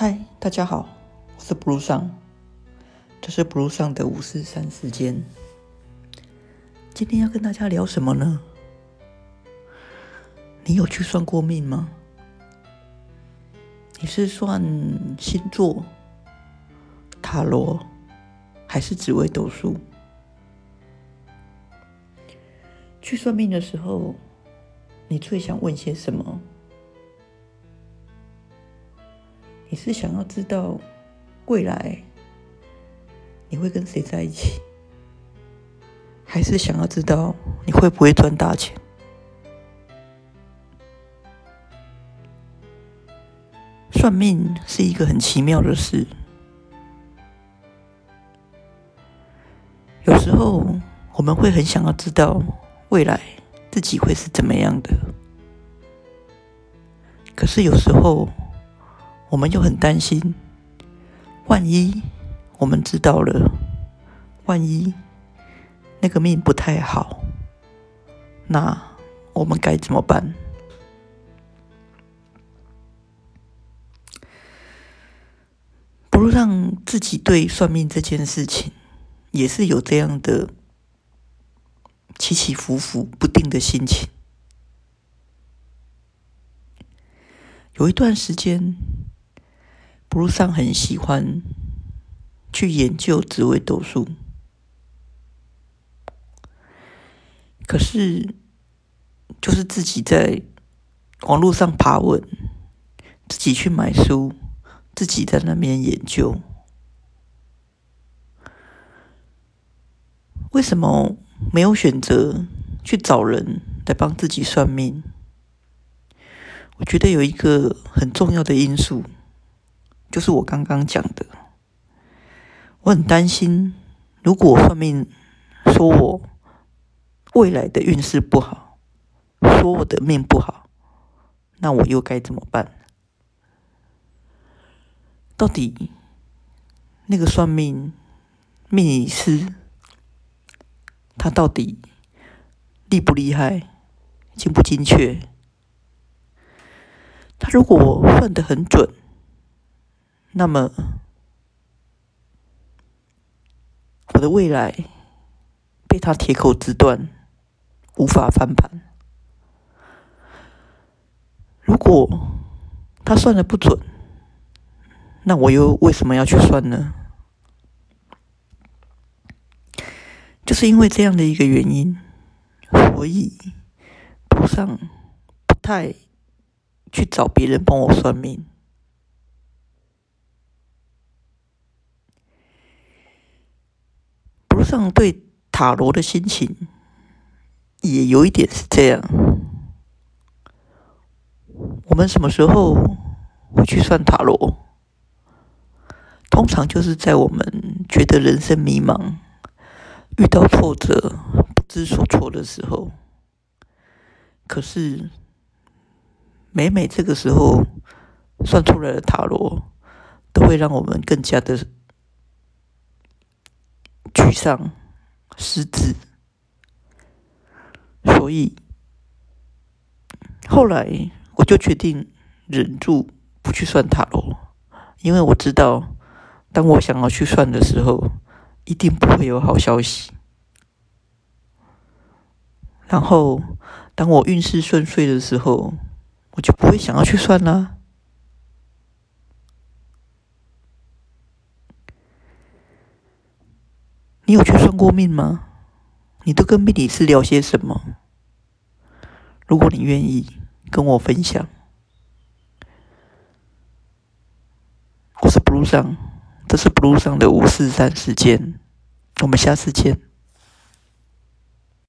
嗨，大家好，我是 Blue 上，这是 Blue 上的五四三时间。今天要跟大家聊什么呢？你有去算过命吗？你是算星座、塔罗，还是紫微斗数？去算命的时候，你最想问些什么？你是想要知道未来你会跟谁在一起，还是想要知道你会不会赚大钱？算命是一个很奇妙的事，有时候我们会很想要知道未来自己会是怎么样的，可是有时候。我们又很担心，万一我们知道了，万一那个命不太好，那我们该怎么办？不如让自己对算命这件事情，也是有这样的起起伏伏不定的心情。有一段时间。路上很喜欢去研究紫微斗数，可是就是自己在网络上爬文，自己去买书，自己在那边研究。为什么没有选择去找人来帮自己算命？我觉得有一个很重要的因素。就是我刚刚讲的，我很担心，如果算命说我未来的运势不好，说我的命不好，那我又该怎么办？到底那个算命命理师他到底厉不厉害，精不精确？他如果算的很准。那么，我的未来被他铁口直断，无法翻盘。如果他算的不准，那我又为什么要去算呢？就是因为这样的一个原因，所以不上不太去找别人帮我算命。上对塔罗的心情也有一点是这样。我们什么时候会去算塔罗？通常就是在我们觉得人生迷茫、遇到挫折、不知所措的时候。可是每每这个时候算出来的塔罗，都会让我们更加的。沮丧、失智，所以后来我就决定忍住不去算塔罗，因为我知道，当我想要去算的时候，一定不会有好消息。然后，当我运势顺遂的时候，我就不会想要去算啦。你有去算过命吗？你都跟命理师聊些什么？如果你愿意跟我分享，我是 Blue 上，这是 Blue 上的五四三时间，我们下次见。